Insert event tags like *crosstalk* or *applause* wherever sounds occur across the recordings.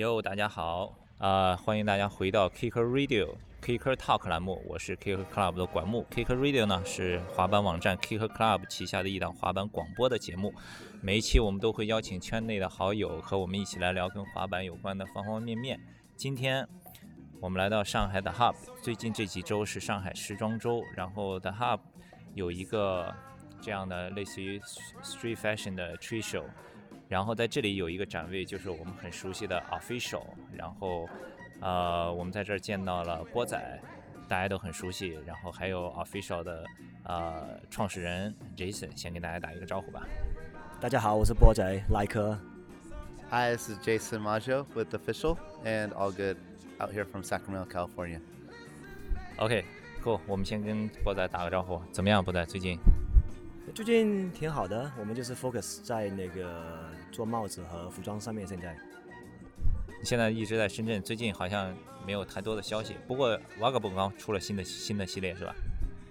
哟，大家好，啊、欢迎大家回到 Kicker Radio Kicker Talk 栏目，我是 Kicker Club 的管木。Kicker Radio 呢是滑板网站 Kicker Club 旗下的一档滑板广播的节目，每一期我们都会邀请圈内的好友和我们一起来聊跟滑板有关的方方面面。今天我们来到上海的 Hub，最近这几周是上海时装周，然后 The Hub 有一个这样的类似于 Street Fashion 的 Tree Show。然后在这里有一个展位，就是我们很熟悉的 Official。然后，呃，我们在这儿见到了波仔，大家都很熟悉。然后还有 Official 的呃创始人 Jason，先给大家打一个招呼吧。大家好，我是波仔莱科。Hi, this is Jason Maggio with Official and All Good out here from Sacramento, California. OK，cool，、我们先跟波仔打个招呼，怎么样？波仔最近？最近挺好的，我们就是 focus 在那个做帽子和服装上面。现在你现在一直在深圳，最近好像没有太多的消息。不过 Vagabond 刚出了新的新的系列是吧？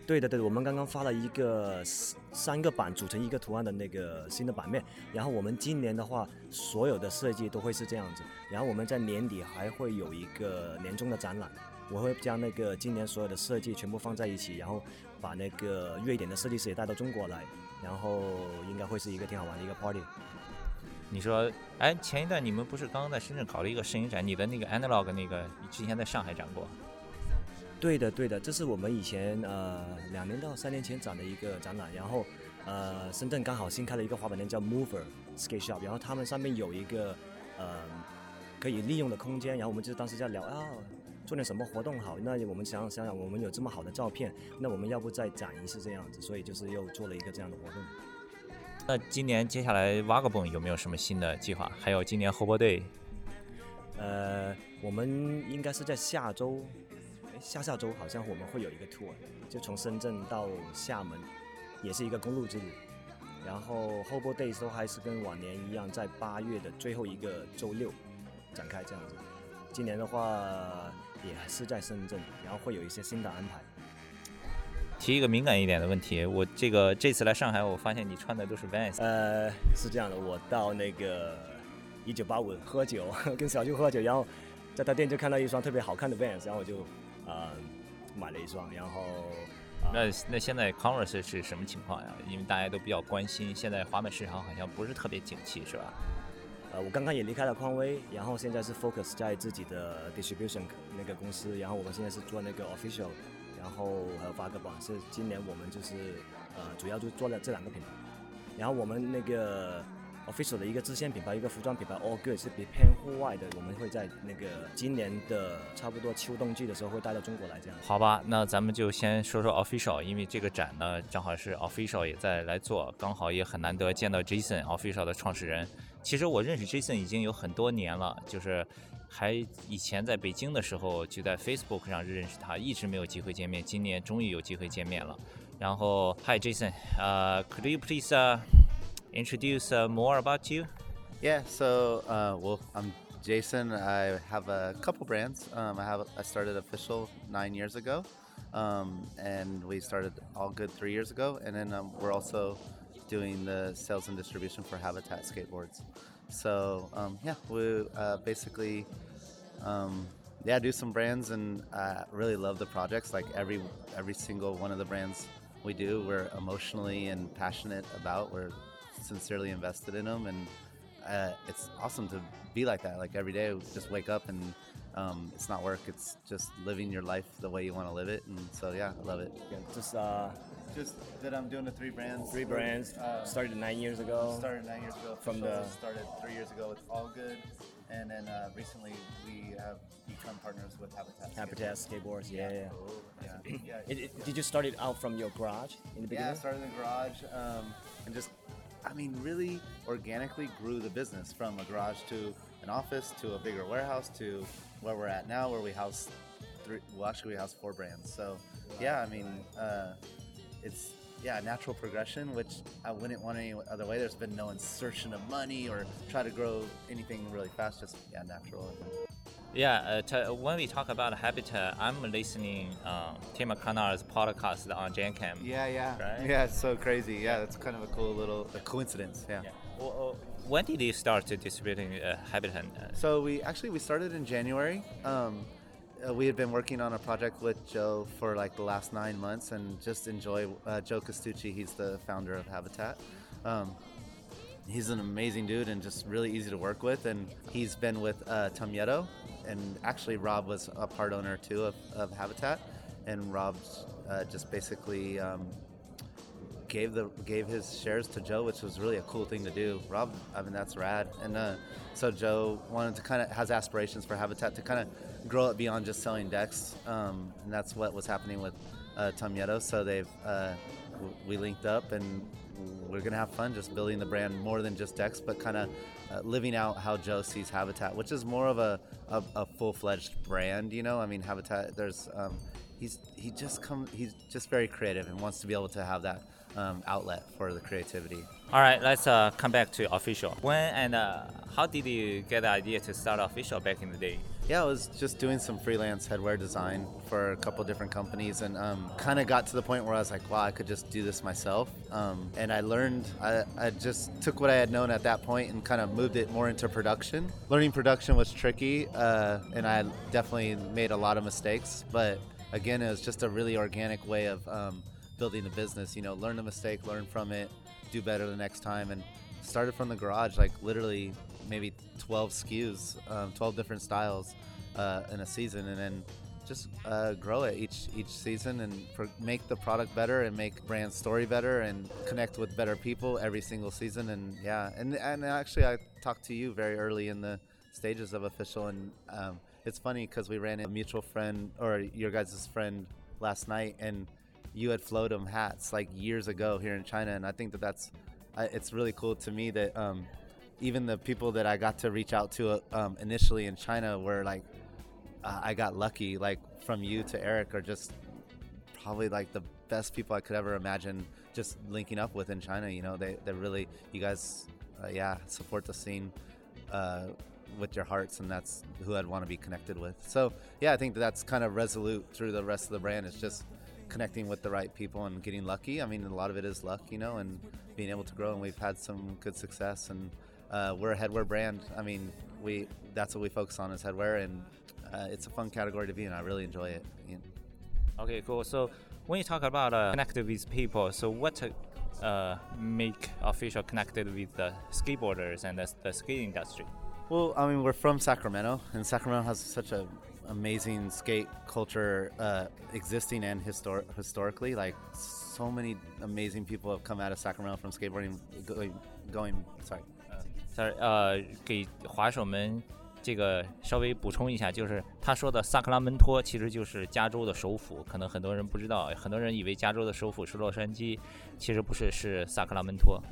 对的，对的，我们刚刚发了一个三三个版组成一个图案的那个新的版面。然后我们今年的话，所有的设计都会是这样子。然后我们在年底还会有一个年终的展览，我会将那个今年所有的设计全部放在一起，然后把那个瑞典的设计师也带到中国来，然后应该会是一个挺好玩的一个 party。你说，哎，前一段你们不是刚刚在深圳搞了一个摄影展？你的那个 Analog 那个，你之前在上海展过？对的，对的，这是我们以前呃两年到三年前展的一个展览，然后呃深圳刚好新开了一个滑板店叫 Mover Skate Shop，然后他们上面有一个呃可以利用的空间，然后我们就当时在聊啊做点什么活动好，那我们想想想我们有这么好的照片，那我们要不再展一次这样子，所以就是又做了一个这样的活动。那今年接下来 Vagabond 有没有什么新的计划？还有今年 Hobo Day，呃，我们应该是在下周，诶下下周好像我们会有一个 tour，就从深圳到厦门，也是一个公路之旅。然后 Hobo Days 都还是跟往年一样，在八月的最后一个周六展开这样子。今年的话也是在深圳，然后会有一些新的安排。提一个敏感一点的问题，我这个这次来上海，我发现你穿的都是 Vans，呃，是这样的，我到那个一九八五喝酒，*laughs* 跟小舅喝酒，然后在他店就看到一双特别好看的 Vans，然后我就呃买了一双，然后、呃、那那现在 Converse 是什么情况呀？因为大家都比较关心，现在滑板市场好像不是特别景气，是吧？呃，我刚刚也离开了匡威，然后现在是 focus 在自己的 distribution 那个公司，然后我们现在是做那个 official，然后还有发个榜是今年我们就是呃主要就做了这两个品牌，然后我们那个 official 的一个支线品牌，一个服装品牌 All Good 是比偏户外的，我们会在那个今年的差不多秋冬季的时候会带到中国来这样。好吧，那咱们就先说说 Official，因为这个展呢正好是 Official 也在来做，刚好也很难得见到 Jason Official 的创始人。其实我认识 Jason 已经有很多年了，就是还以前在北京的时候就在 Facebook 上认识他，一直没有机会见面，今年终于有机会见面了。然后，Hi Jason，呃、c o u l d you please、uh, introduce、uh, more about you？Yeah, so uh, well, I'm Jason. I have a couple brands. Um, I have I started Official nine years ago, um, and we started All Good three years ago, and then um, we're also doing the sales and distribution for Habitat skateboards. So um, yeah, we uh, basically um, yeah do some brands, and I really love the projects. Like every every single one of the brands we do, we're emotionally and passionate about. We're sincerely invested in them, and uh, it's awesome to be like that. Like every day, just wake up and um, it's not work. It's just living your life the way you want to live it. And so yeah, I love it. Yeah, just uh Just that I'm doing the three brands. three brands Uh, started nine years ago. started nine years ago. From the- started three years ago with All Good, and then uh, recently we have become partners with Habitat. Habitat Skateboards. skateboards, yeah, yeah. Yeah. *clears throat* yeah. It, it- did you start it out from your garage in the Yeah, I beginning? started in the garage um, and just, I mean, really organically grew the business from a garage to an office to a bigger warehouse to where we're at now, where we house three. Well, actually, we house four brands. So, yeah, I mean, uh, it's yeah, natural progression, which I wouldn't want any other way. There's been no insertion of money or try to grow anything really fast. Just yeah, natural. Yeah, uh, t- when we talk about habitat, I'm listening uh, Tim McConnell's podcast on GenCam. Yeah, yeah, Right? yeah. It's so crazy. Yeah, that's kind of a cool little a coincidence. Yeah. Yeah. Well, uh, when did you start to distributing uh, habitat? Uh, So we actually we started in January. Um, uh, we had been working on a project with Joe for like the last nine months, and just enjoy uh, Joe Castrucci. He's the founder of Habitat. Um, he's an amazing dude and just really easy to work with. And he's been with uh, Tum Yeto, and actually Rob was a part owner too of, of Habitat. And Rob uh, just basically um, gave the gave his shares to Joe, which was really a cool thing to do. Rob, I mean that's rad. And uh, so Joe wanted to kind of has aspirations for Habitat to kind of grow it beyond just selling decks, um, and that's what was happening with uh, Tum Yeto. So they've uh, we linked up and we're gonna have fun just building the brand more than just decks, but kind of uh, living out how Joe sees Habitat, which is more of a, a, a full-fledged brand. You know, I mean Habitat. There's um, he's he just come he's just very creative and wants to be able to have that um, outlet for the creativity. all right, let's uh, come back to official. When and uh, how did you get the idea to start official back in the day? Yeah, I was just doing some freelance headwear design for a couple different companies, and um, kind of got to the point where I was like, wow, I could just do this myself. Um, and I learned, I, I just took what I had known at that point and kind of moved it more into production. Learning production was tricky, uh, and I definitely made a lot of mistakes, but again, it was just a really organic way of um, building a business. You know, learn a mistake, learn from it, do better the next time, and started from the garage, like literally maybe 12 SKUs, um, 12 different styles uh, in a season, and then just uh, grow it each each season and for, make the product better and make brand story better and connect with better people every single season. And yeah, and and actually, I talked to you very early in the stages of official, and um, it's funny because we ran a mutual friend or your guys' friend last night, and you had flowed hats like years ago here in China, and I think that that's it's really cool to me that um, even the people that I got to reach out to um, initially in China were like uh, I got lucky like from you to Eric are just probably like the best people I could ever imagine just linking up with in China you know? They they really you guys uh, yeah support the scene uh, with your hearts and that's who I'd want to be connected with. So yeah I think that that's kind of resolute through the rest of the brand. It's just connecting with the right people and getting lucky. I mean a lot of it is luck you know and being able to grow and we've had some good success and uh, we're a headwear brand I mean we that's what we focus on is headwear and uh, it's a fun category to be in I really enjoy it you know. Okay, cool. So when you talk about uh, connected with people, so what uh, make official connected with the skateboarders and the, the skate industry? Well, I mean, we're from Sacramento, and Sacramento has such a amazing skate culture uh, existing and histor- historically. Like, so many amazing people have come out of Sacramento from skateboarding, going, going sorry Sorry，呃，给滑手们这个稍微补充一下，就是他说的萨克拉门托其实就是加州的首府，可能很多人不知道，很多人以为加州的首府是洛杉矶，其实不是，是萨克拉门托。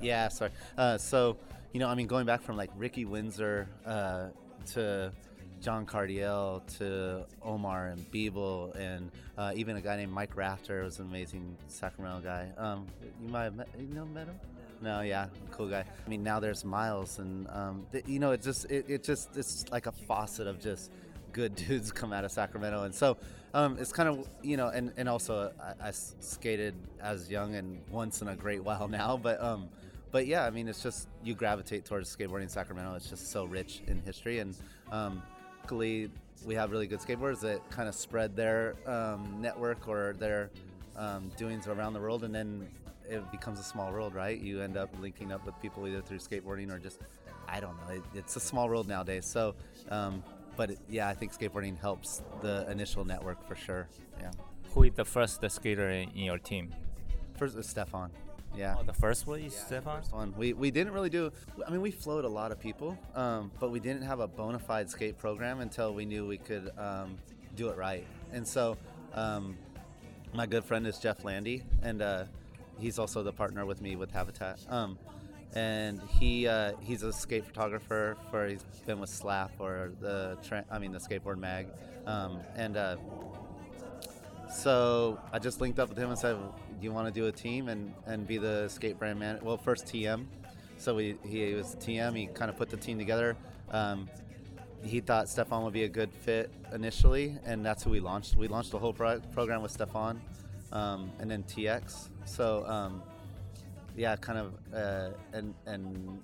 Yeah, sorry. Uh, so, you know, I mean, going back from like Ricky Windsor uh, to John Cardiel to Omar and Beeble and uh, even a guy named Mike Rafter was an amazing Sacramento guy. Um, you might have met, you know, met him? No, yeah, cool guy. I mean, now there's Miles, and um, you know, it just it, it just it's like a faucet of just good *laughs* dudes come out of Sacramento, and so um, it's kind of you know, and and also I skated as young and once in a great while *laughs* now, but um, but yeah, I mean, it's just you gravitate towards skateboarding in Sacramento. It's just so rich in history, and um, luckily we have really good skateboarders that kind of spread their um, network or their um, doings around the world, and then it becomes a small world, right? You end up linking up with people either through skateboarding or just I don't know. It, it's a small world nowadays, so. Um, but it, yeah, I think skateboarding helps the initial network for sure. Yeah. Who is the first skater in, your team? First is Stefan. Yeah. Oh, the first one is Stefan. First one. We, we didn't really do. I mean, we flowed a lot of people, um, but we didn't have a bona fide skate program until we knew we could um, do it right. And so, um, my good friend is Jeff Landi, and uh, he's also the partner with me with Habitat. Um, and he uh, he's a skate photographer for he's been with Slap or the I mean the skateboard mag, um, and uh, so I just linked up with him and said, "Do you want to do a team and, and be the skate brand man?" Well, first TM. So we, he was TM. He kind of put the team together. Um, he thought Stefan would be a good fit initially, and that's who we launched. We launched the whole pro- program with Stefan, um, and then TX. So um, yeah, kind of, uh, and and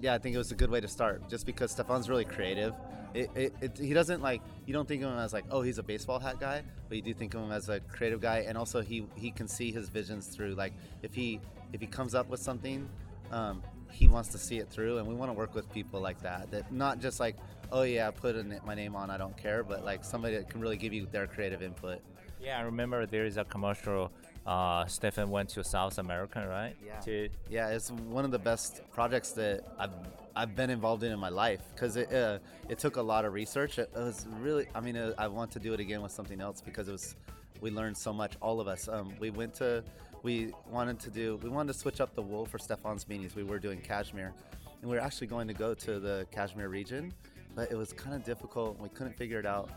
yeah, I think it was a good way to start, just because Stefan's really creative. It, it, it, he doesn't like you don't think of him as like oh he's a baseball hat guy, but you do think of him as a creative guy, and also he he can see his visions through. Like if he if he comes up with something, um, he wants to see it through, and we want to work with people like that. That not just like oh yeah, put my name on, I don't care, but like somebody that can really give you their creative input. Yeah, I remember there is a commercial. Uh, Stefan went to South America, right? Yeah. To Yeah, it's one of the best projects that I've I've been involved in in my life because it uh, it took a lot of research. It, it was really, I mean, uh I want to do it again with something else because it was we learned so much. All of us. Um, we went to we wanted to do we wanted to switch up the wool for Stefan's beanies. We were doing cashmere, and we were actually going to go to the cashmere region, but it was kind of difficult. We couldn't figure it out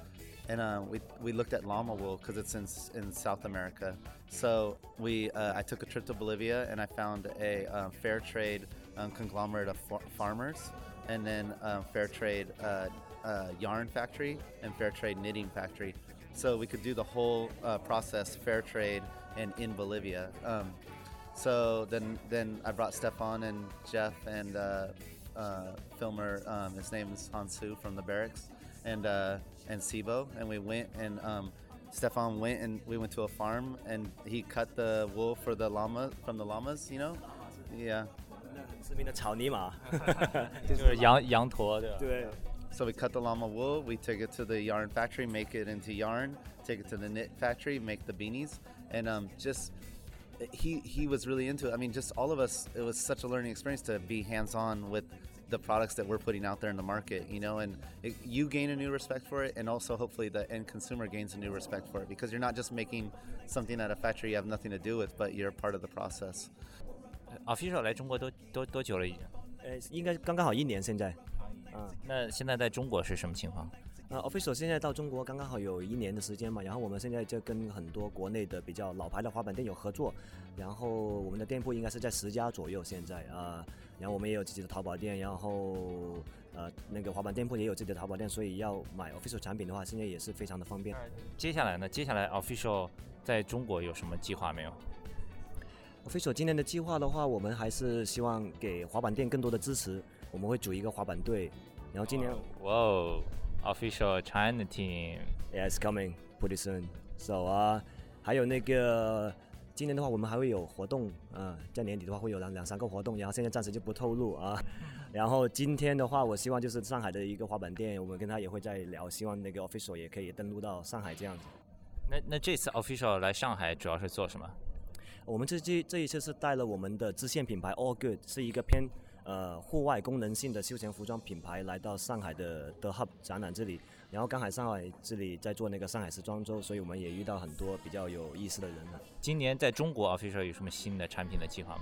and uh, we, we looked at llama wool because it's in, in South America. So we uh, I took a trip to Bolivia and I found a um, fair trade um, conglomerate of fa- farmers, and then um, fair trade uh, uh, yarn factory and fair trade knitting factory. So we could do the whole uh, process fair trade and in Bolivia. Um, so then then I brought Stefan and Jeff and uh, uh, filmer. Um, his name is Hansu from the barracks and uh, and Sibo, and we went and um, Stefan went and we went to a farm and he cut the wool for the llama from the llamas, you know? Yeah. 那很知名的草泥马，就是羊羊驼，对吧？对， So we *laughs* cut the llama wool, we take it to the yarn factory, make it into yarn, take it to the knit factory, make the beanies, and um, just he he was really into it. I mean, just all of us, it was such a learning experience to be hands-on with the products that we're putting out there in the market, you know, and it, you gain a new respect for it, and also hopefully the end consumer gains a new respect for it because you're not just making something at a factory you have nothing to do with, but you're part of the process. Official 来中国多多多久了已经？呃，应该刚刚好一年现在。啊，那现在在中国是什么情况？ 呃，official 现在到中国刚刚好有一年的时间嘛，然后我们现在就跟很多国内的比较老牌的滑板店有合作，然后我们的店铺应该是在十家左右现在啊、然后我们也有自己的淘宝店，然后呃那个滑板店铺也有自己的淘宝店，所以要买 official 产品的话，现在也是非常的方便。接下来呢？接下来 Official 在中国有什么计划没有？official 今年的计划的话，我们还是希望给滑板店更多的支持，我们会组一个滑板队，然后今年哇哦，Official China Team，Yeah, it's coming pretty soon. So 啊、还有那个今年的话，我们还会有活动啊、在年底的话会有两两三个活动，然后现在暂时就不透露啊。然后今天的话，我希望就是上海的一个滑板店，我们跟他也会再聊，希望那个 official 也可以登陆到上海这样子。那那这次 Official 来上海主要是做什么？我们这这这一次是带了我们的支线品牌 All Good，是一个偏呃户外功能性的休闲服装品牌，来到上海的 The Hub 展览这里。然后刚好上海这里在做那个上海时装周，所以我们也遇到很多比较有意思的人了。今年在中国 Official 有什么新的产品的计划吗？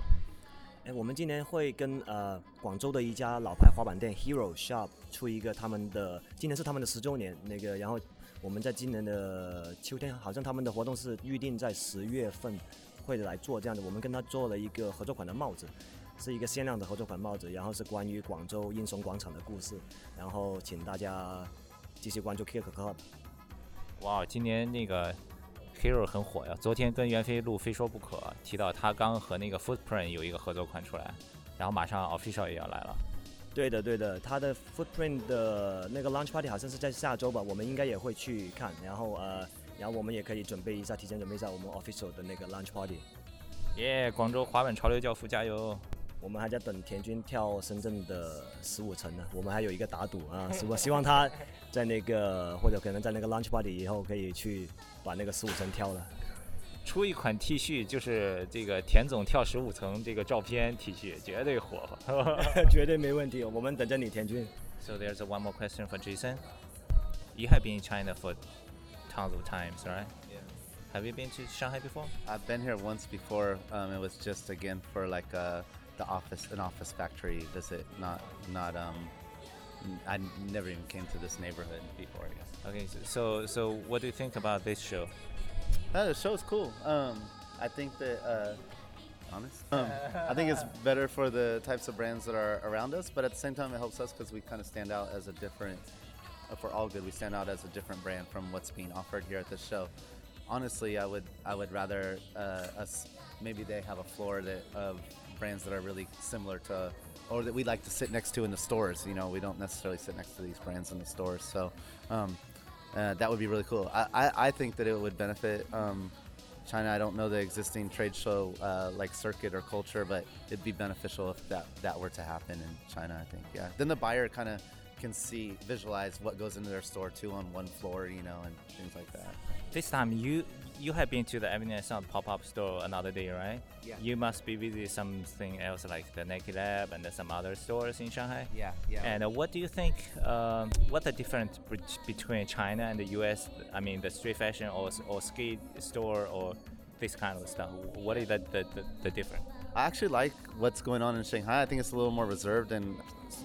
哎，我们今年会跟呃广州的一家老牌滑板店 Hero Shop 出一个他们的，今年是他们的十周年，那个然后我们在今年的秋天，好像他们的活动是预定在十月份会来做这样的，我们跟他做了一个合作款的帽子。是一个限量的合作款帽子，然后是关于广州英雄广场的故事，然后请大家继续关注 Kick Club。哇，今年那个 Hero 很火呀！昨天跟袁飞录《非说不可》，提到他刚和那个 Footprint 有一个合作款出来，然后马上 Official 也要来了。对的，对的，他的 Footprint 的那个 Launch Party 好像是在下周吧，我们应该也会去看，然后呃，然后我们也可以准备一下，提前准备一下我们 Official 的那个 Launch Party。耶、广州滑板潮流教父加油！我们还在等田军跳深圳的十五层呢，我们还有一个打赌啊，希望希望他在那个或者可能在那个 Launch Party 以后可以去把那个十五层跳了。出一款 T 恤，就是这个田总跳十五层这个照片 T 恤，绝对火。绝对没问题，我们等着你，田军。so there's one more question for Jason. You have been in China for tons of times, right? Yeah. Have you been to Shanghai before? I've been here once before. Um, it was just again for like uh, the office, an office factory visit. Not, not. Um, I never even came to this neighborhood before. I guess. Okay, so so what do you think about this show? Uh, the show's cool. Um, I think that. Uh, honest. Um, I think it's *laughs* better for the types of brands that are around us, but at the same time, it helps us because we kind of stand out as a different uh, for all good, we stand out as a different brand from what's being offered here at this show. Honestly, I would I would rather uh, us maybe they have a floor that of brands that are really similar to or that we like to sit next to in the stores. You know, we don't necessarily sit next to these brands in the stores. So um, uh, that would be really cool. I, I, I think that it would benefit um, China. I don't know the existing trade show uh, like circuit or culture, but it'd be beneficial if that, that were to happen in China, I think. Yeah. Then the buyer kind of can see, visualize what goes into their store too on one floor, you know, and things like that. This time you you have been to the Avenue Sound pop-up store another day, right? Yeah. You must be visiting something else like the Nike Lab and some other stores in Shanghai. Yeah, yeah. And uh, what do you think? Um, what the difference between China and the U.S.? I mean, the street fashion or or skate store or this kind of stuff. What is the the, the, the difference? I actually like what's going on in Shanghai. I think it's a little more reserved and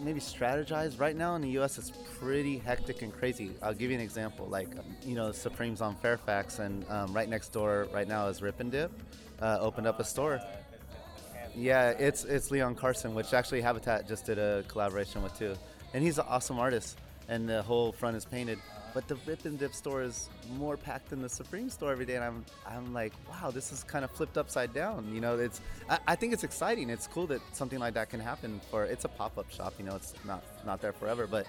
maybe strategized. Right now in the U.S., it's pretty hectic and crazy. I'll give you an example. Like, you know, Supreme's on Fairfax, and um, right next door right now is Rip and Dip. Uh, opened up a store. Yeah, it's it's Leon Karssen, which actually Habitat just did a collaboration with too, and he's an awesome artist. And the whole front is painted. But the Rip and Dip store is more packed than the Supreme store every day, and I'm I'm like, wow, this is kind of flipped upside down. You know, it's I, I think it's exciting. It's cool that something like that can happen. For it's a pop up shop, you know, it's not not there forever, but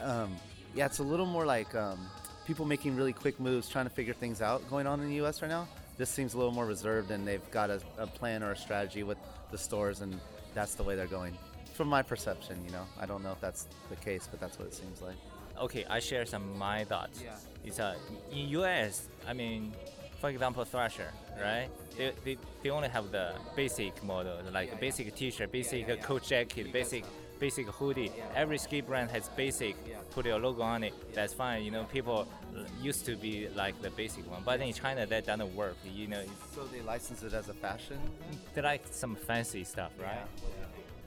um, yeah, it's a little more like um, people making really quick moves, trying to figure things out going on in the U.S. right now. This seems a little more reserved, and they've got a, a plan or a strategy with the stores, and that's the way they're going. From my perception, you know, I don't know if that's the case, but that's what it seems like. Okay, I share some my thoughts. Yeah. It's uh, in US, I mean, for example, Thrasher, right? They, they, they only have the basic model, like a basic T-shirt, basic coat jacket, basic basic hoodie. Every ski brand has basic. Put your logo on it. That's fine. You know, people uh, used to be like the basic one, but in China that doesn't work. You know, So they license it as a fashion. they like some fancy stuff, right?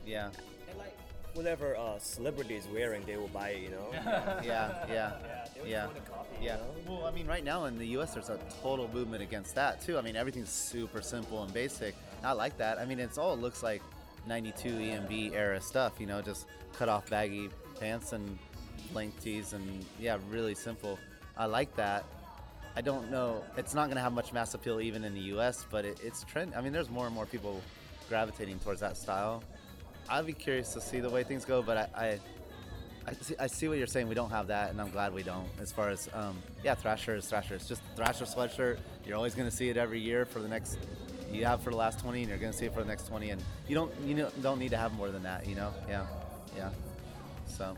Yeah, And like whatever uh, celebrity is wearing, they will buy it, you know. *laughs* yeah, yeah, they yeah. want to copy, Yeah. you know? Well, I mean, right now in the U.S., there's a total movement against that too. I mean, everything's super simple and basic. I like that. I mean, it's all looks like '92 EMB era stuff. You know, just cut off baggy pants and length tees, and yeah, really simple. I like that. I don't know. It's not going to have much mass appeal even in the U.S., but it, it's trend. I mean, there's more and more people gravitating towards that style. I'd be curious to see the way things go, but I, I I see, I see what you're saying. We don't have that, and I'm glad we don't. As far as um, yeah, Thrasher is Thrasher. It's just Thrasher sweatshirt. You're always going to see it every year for the next. You have for the last 20, and you're going to see it for the next 20, and you don't you know, don't need to have more than that. You know? Yeah, yeah. So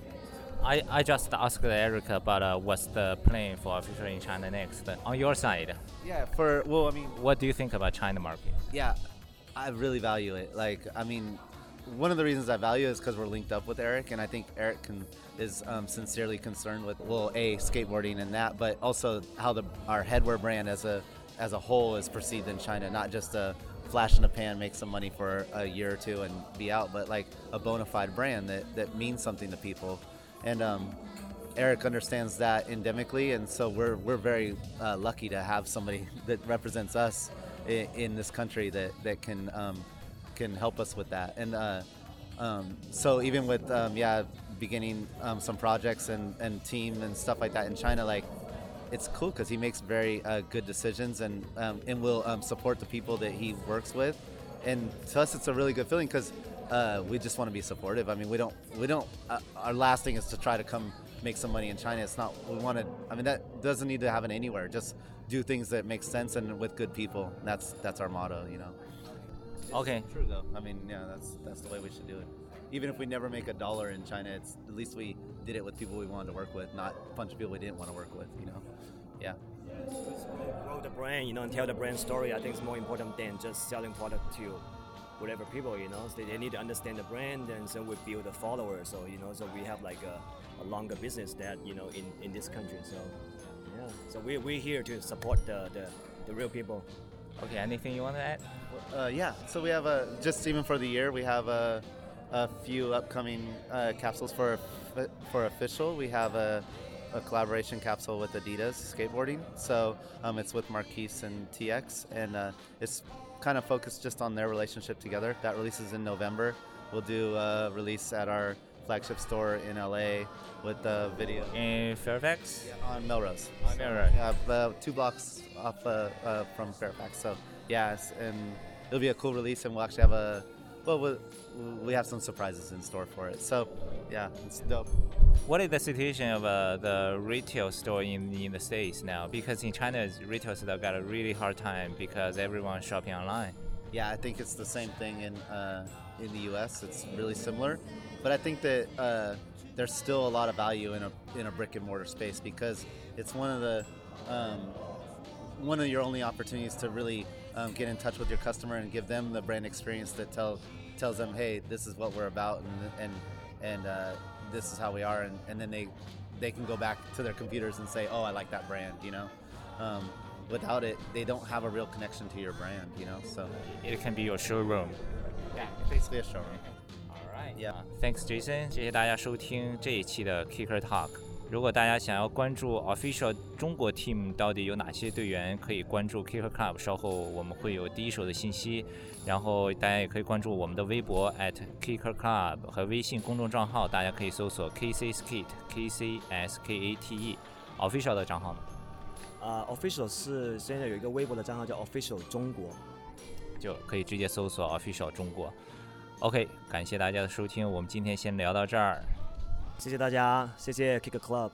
I, I just asked Eric about uh, what's the plan for future in China next. On your side, yeah, for well, I mean, what do you think about China market? yeah, I really value it. Like, I mean, one of the reasons I value is because we're linked up with Eric, and I think Eric can, is um, sincerely concerned with well, a skateboarding and that, but also how the our headwear brand as a as a whole is perceived in China, not just a flash in the pan, make some money for a year or two and be out, but like a bona fide brand that that means something to people, and um, Eric understands that endemically, and so we're we're very uh, lucky to have somebody *laughs* that represents us in, in this country that that can um, can help us with that. And uh, um, so even with um, yeah, beginning um, some projects and and team and stuff like that in China, like it's cool because he makes very uh, good decisions and um, and will um, support the people that he works with. And to us, it's a really good feeling because uh, we just want to be supportive. I mean, we don't we don't. Uh, our last thing is to try to come make some money in China. It's not. We want to. I mean, that doesn't need to happen anywhere. Just do things that make sense and with good people. That's that's our motto. You know. Okay. True though. I mean, yeah, that's that's the way we should do it. Even if we never make a dollar in China, it's at least we did it with people we wanted to work with, not a bunch of people we didn't want to work with. You know. Yeah. grow the brand, you know, and tell the brand story. I think it's more important than just selling product to whatever people, you know. So they, they need to understand the brand, and so we build a follower. So you know, so we have like a, a longer business that you know in, in this country. So yeah, so we we're here to support the the, the real people. Okay, anything you want to add? Uh, yeah. So we have a just even for the year, we have a, a few upcoming uh, capsules for for official. We have a, a collaboration capsule with Adidas skateboarding. So um, it's with Marquise and TX, and uh, it's kind of focused just on their relationship together. That releases in November. We'll do a release at our flagship store in LA with the video In Fairfax. on Melrose. On Melrose. Yeah, uh, two blocks off uh, uh, from Fairfax. So yes, and it'll be a cool release, and we'll actually have a well, we we have some surprises in store for it. So yeah, it's dope. What is the situation of uh, the retail store in, in the States now? Because in China, retail store got a really hard time because everyone's shopping online. Yeah, I think it's the same thing in uh, in the U.S. It's really similar, but I think that uh, there's still a lot of value in a in a brick and mortar space because it's one of the um, one of your only opportunities to really um, get in touch with your customer and give them the brand experience that tell tells them, hey, this is what we're about and and and uh, this is how we are, and, and then they they can go back to their computers and say, oh, I like that brand, you know. Um, without it, they don't have a real connection to your brand, you know. So It can be your showroom. yeah, basically a showroom. Alright, Yeah. Thanks, Jason. 谢谢大家收听这一期的 Kicker Talk。如果大家想要关注 Official 中国 Team 到底有哪些队员，可以关注 Kicker Club，稍后我们会有第一手的信息。然后大家也可以关注我们的微博 at Kicker Club 和微信公众账号，大家可以搜索 KC Skate K C S K A T E Official 的账号呢，啊、o f f i c i a l 是现在有一个微博的账号叫 Official 中国。就可以直接搜索 Official 中国。OK，感谢大家的收听，我们今天先聊到这儿。谢谢大家，谢谢 Kick Club。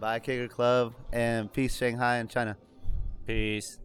Bye, Kicker Club, and peace, Shanghai and China. Peace。